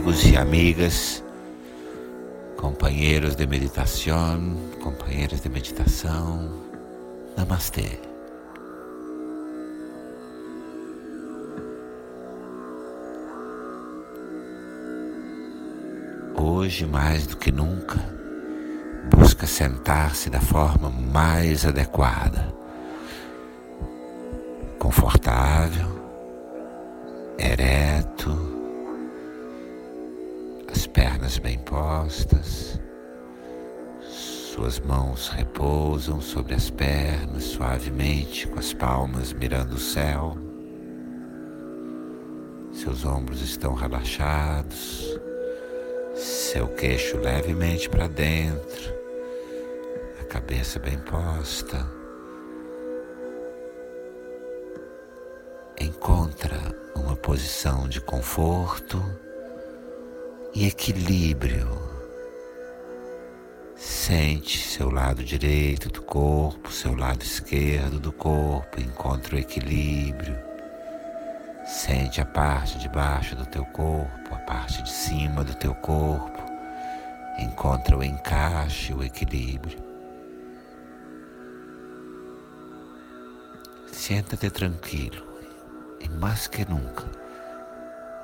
Amigos e amigas, companheiros de meditação, companheiras de meditação. Namastê. Hoje, mais do que nunca, busca sentar-se da forma mais adequada, confortável ereto, pernas bem postas, suas mãos repousam sobre as pernas suavemente, com as palmas mirando o céu. Seus ombros estão relaxados, seu queixo levemente para dentro, a cabeça bem posta. Encontra uma posição de conforto e equilíbrio. Sente seu lado direito do corpo, seu lado esquerdo do corpo, encontra o equilíbrio. Sente a parte de baixo do teu corpo, a parte de cima do teu corpo. Encontra o encaixe, o equilíbrio. Senta-te tranquilo e mais que nunca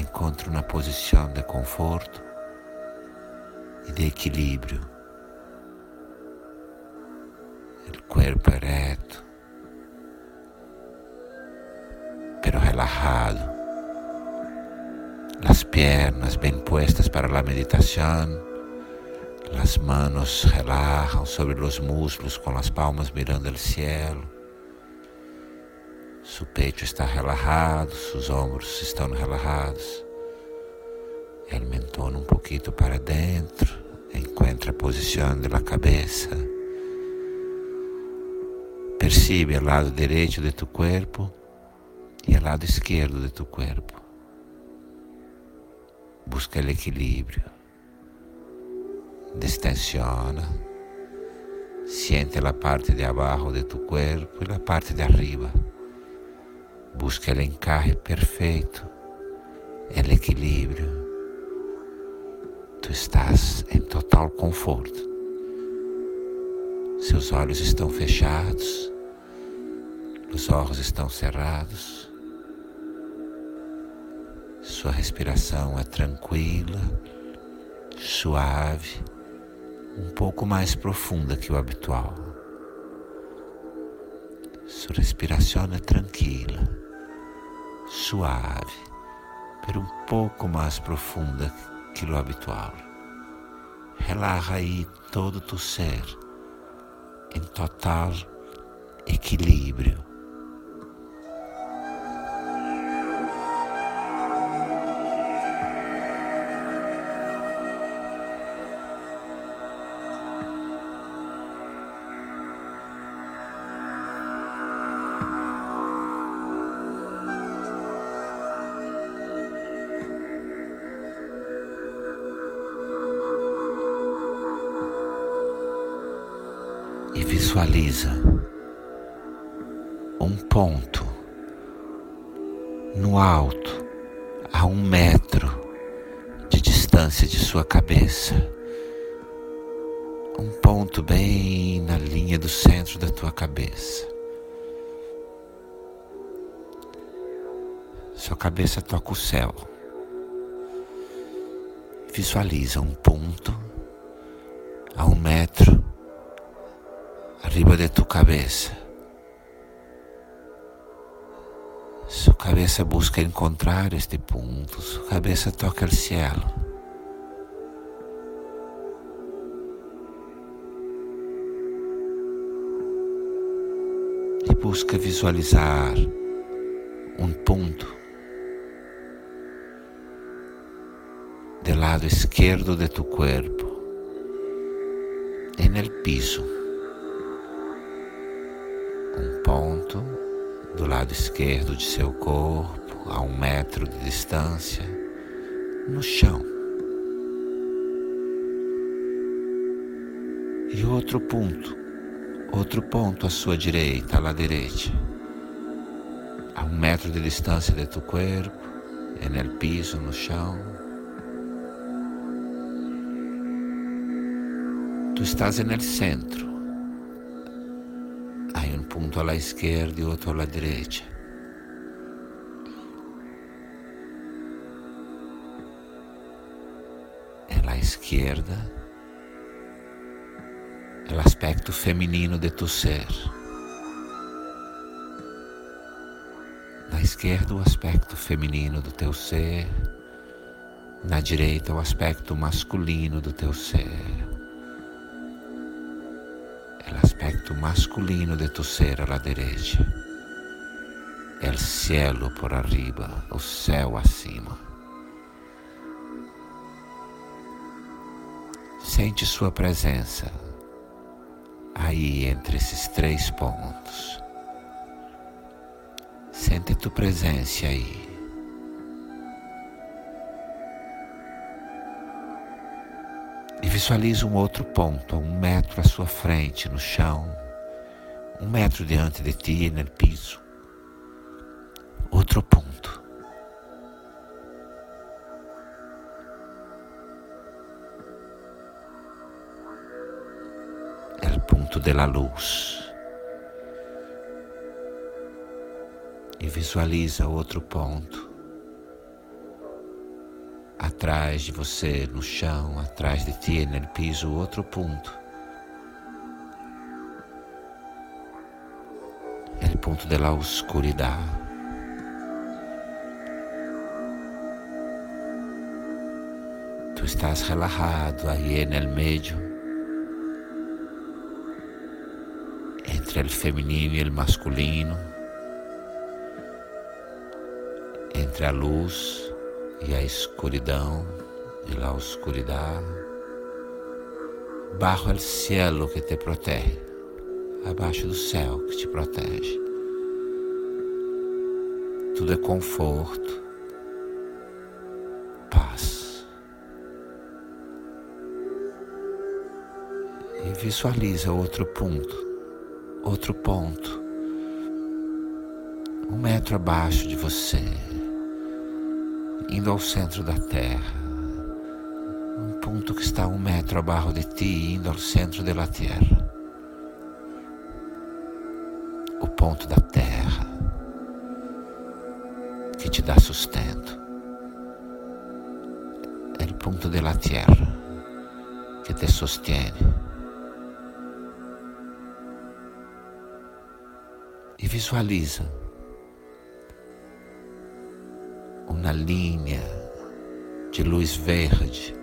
encontro uma posição de conforto e de equilíbrio. O corpo ereto, pero relajado, as pernas bem puestas para a meditação, as manos relajan sobre os músculos com as palmas mirando o cielo. Seu peito está relajado, seus ombros estão relajados. El mentón um pouquinho para dentro, encontra a posição da cabeça. Percibe o lado direito de tu corpo e o lado esquerdo de tu corpo. Busca o equilíbrio. Destensiona. Siente a parte de abaixo de tu corpo e a parte de arriba. Busca o encarre perfeito, o equilíbrio. Tu estás em total conforto. Seus olhos estão fechados, os olhos estão cerrados. Sua respiração é tranquila, suave, um pouco mais profunda que o habitual. Sua respiração é tranquila suave, pero um pouco mais profunda que o habitual. Relaxa aí todo tu ser em total equilíbrio. Visualiza um ponto no alto, a um metro de distância de sua cabeça. Um ponto bem na linha do centro da tua cabeça. Sua cabeça toca o céu. Visualiza um ponto a um metro arriba de tu cabeza. Su cabeza busca encontrar este ponto, su cabeza toca el cielo. E busca visualizar um ponto do lado esquerdo de tu corpo, en el piso. Do lado esquerdo de seu corpo, a um metro de distância, no chão. E outro ponto, outro ponto à sua direita, à direita, a um metro de distância de tu corpo, en el piso, no chão. Tu estás el centro. Punto a la izquierda y otro a la derecha. En la izquierda, el aspecto feminino de tu ser. Na esquerda, o aspecto feminino do teu ser. Na direita, o aspecto masculino do teu ser. Aspecto masculino de tu ser a la derecha. El cielo por arriba, o céu acima. Sente sua presença aí entre esses três pontos. Sente tua presença aí. E visualiza um outro ponto, um metro à sua frente, no chão, um metro diante de ti, no piso. Outro ponto. É o ponto da luz. e visualiza outro ponto atrás de você no chão, atrás de ti no piso, outro ponto. O ponto da oscuridade. Tu estás relajado aí no meio entre o feminino e o masculino. entre a luz e a escuridão e la oscuridade. Bajo el cielo que te protege, abaixo do céu que te protege. Tudo é conforto, paz. E visualiza outro ponto, outro ponto, um metro abaixo de você indo ao centro da terra, um ponto que está um metro abaixo de ti, indo ao centro da terra. O ponto da terra que te dá sustento. É o ponto da terra que te sostiene. E visualiza uma linha de luz verde,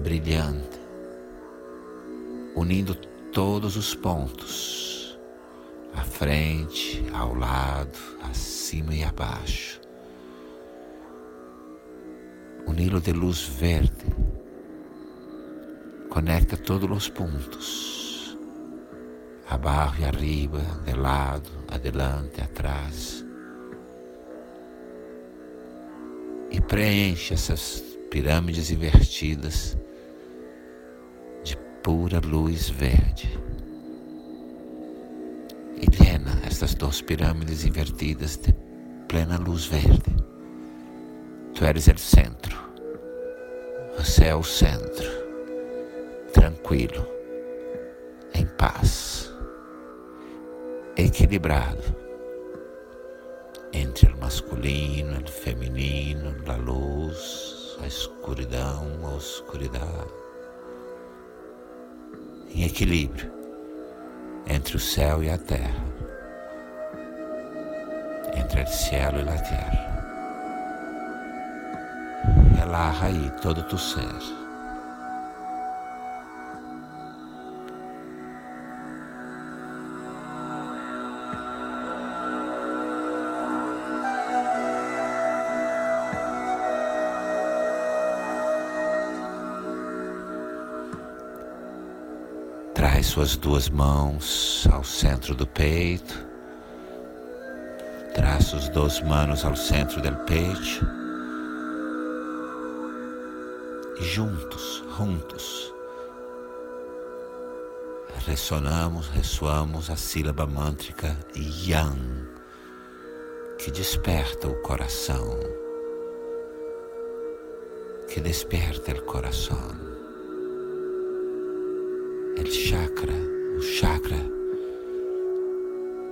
brilhante, unindo todos os pontos, à frente, ao lado, acima e abaixo. Um hilo de luz verde conecta todos os pontos, abaixo e arriba, de lado, adelante, atrás. E preenche essas pirâmides invertidas de pura luz verde. E llena estas duas pirâmides invertidas de plena luz verde. Tu eres o centro. Você é o centro. Tranquilo. Em paz. Equilibrado entre masculino, o feminino, a luz, a escuridão, a oscuridade. Em equilíbrio entre o céu e a terra, entre o céu e a terra. Relaxa aí todo tu ser. Suas duas mãos ao centro do peito. Traz os duas mãos ao centro do peito. E juntos, juntos, ressonamos, ressoamos a sílaba mântrica Yang, que desperta o coração, que despierta el corazón. El chakra, o chakra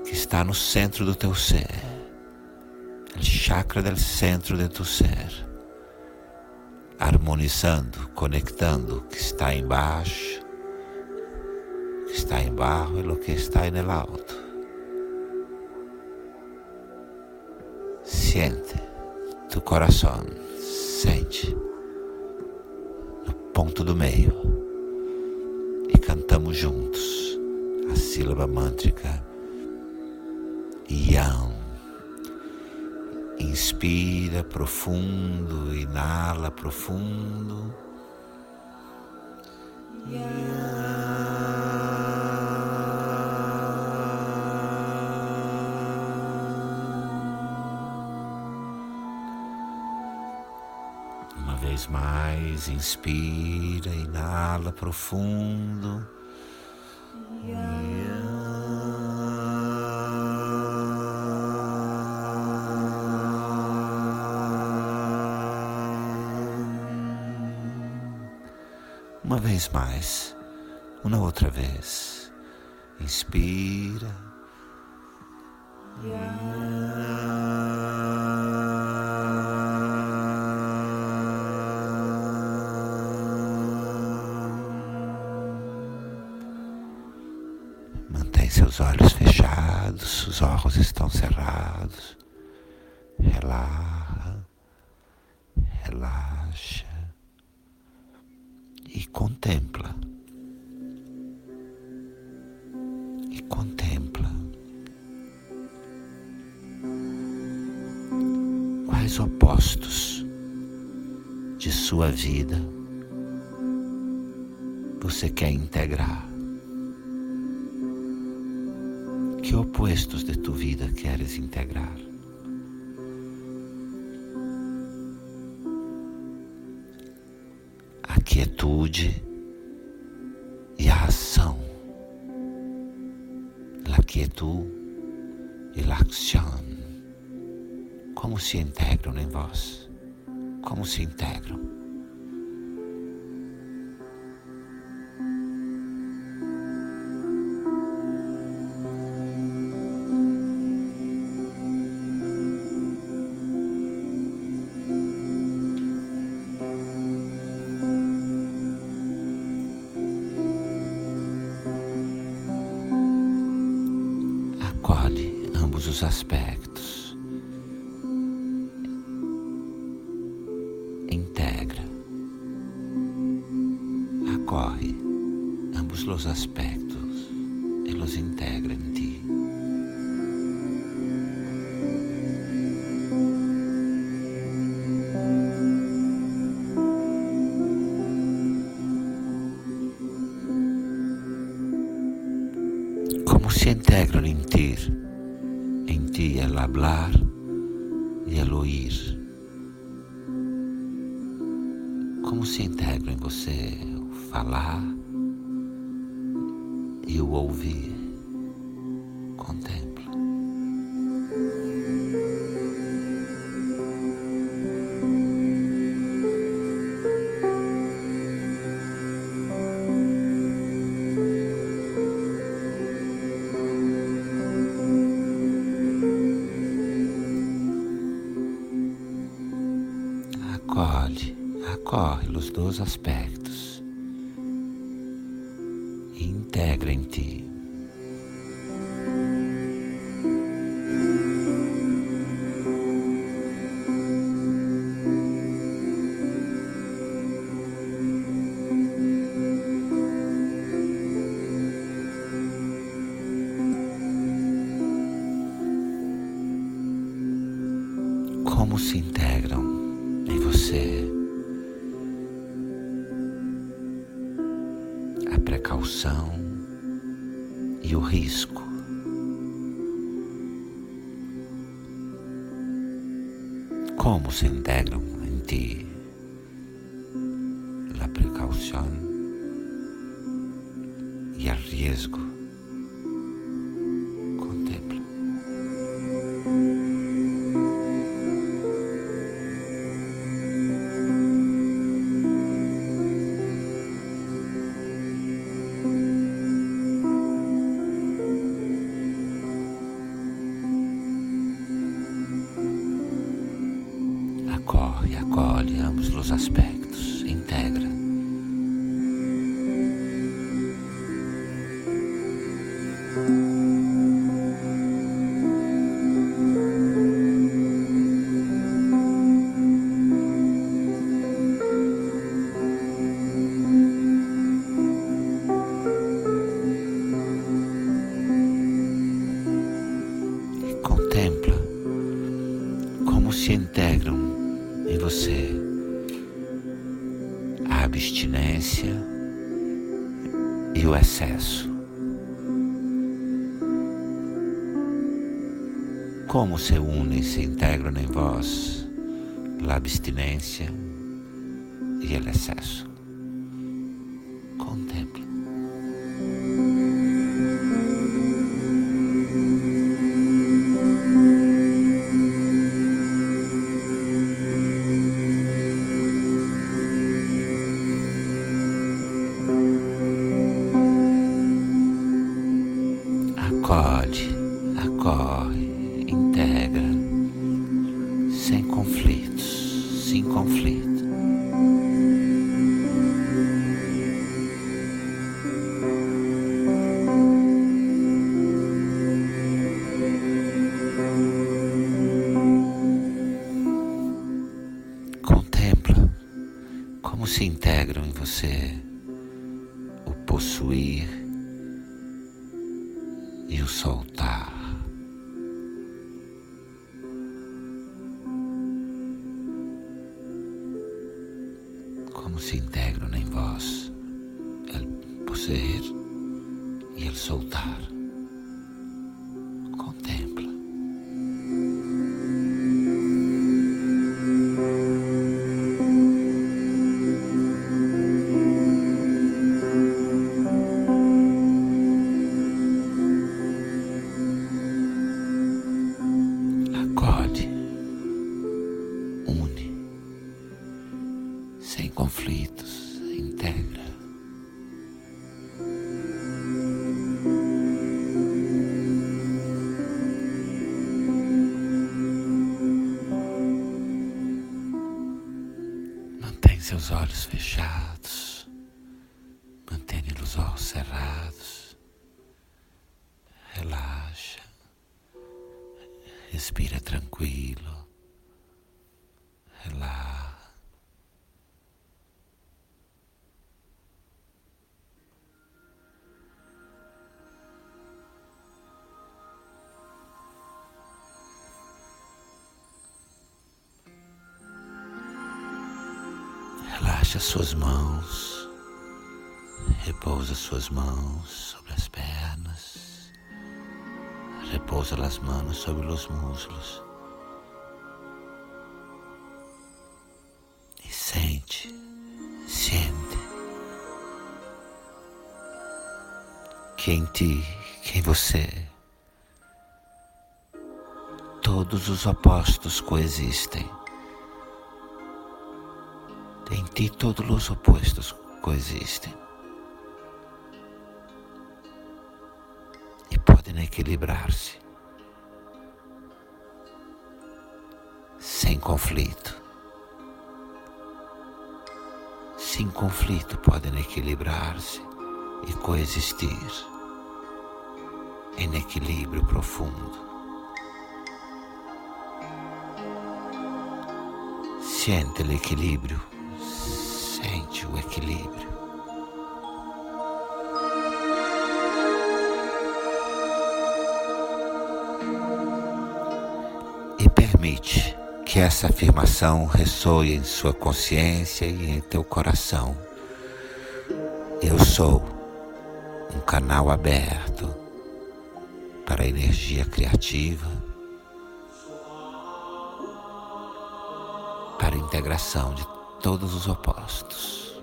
que está no centro do teu ser. El chakra del centro de tu ser. Harmonizando, conectando o que está embaixo, o que está embaixo e o que está no alto. Siente tu coração, sente no ponto do meio cantamos juntos a sílaba mântrica Yam. Inspira profundo, inala profundo. Uma mais, inspira, inala profundo. Uma vez mais, uma outra vez. Inspira. Mantém seus olhos fechados, os olhos estão cerrados. Relaxa, relaxa e contempla. E contempla. Quais opostos de sua vida Que opostos de tua vida queres integrar? A quietude e a ação. La quietud e la acción. Como se integram em vós? Como se integram? Ambos os aspectos. Hablar e el oír. Como se integram em você o falar e o ouvir. Contempla. Aspectos e integra em ti. Como se integram precaução e o risco. Como se integram em ti aspectos, abstinência e o excesso. Como se unem se integram em vós a abstinência e o excesso. Sem conflito. Contempla como se integram em você respira tranquilo, relaxa. Relaxa suas mãos, repousa suas mãos sobre as pernas, repousa as mãos sobre os muslos e sente, sente que em ti, que em você, todos os opostos coexistem. Em ti todos os opostos coexistem equilibrar-se sem conflito. Sem conflito podem equilibrar-se e coexistir em equilíbrio profundo. Sente o equilíbrio Sente o equilíbrio. E permite que essa afirmação ressoe em sua consciência e em teu coração. Eu sou um canal aberto para a energia criativa, para a integração de todos os opostos.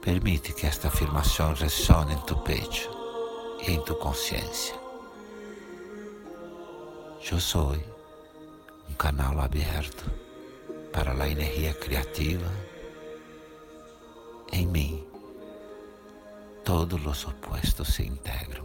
Permite que esta afirmação ressone em tu peito e em tu consciência. Eu sou um canal aberto para a energia criativa. Em mim, todos os opostos se integram.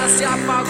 já se apagou.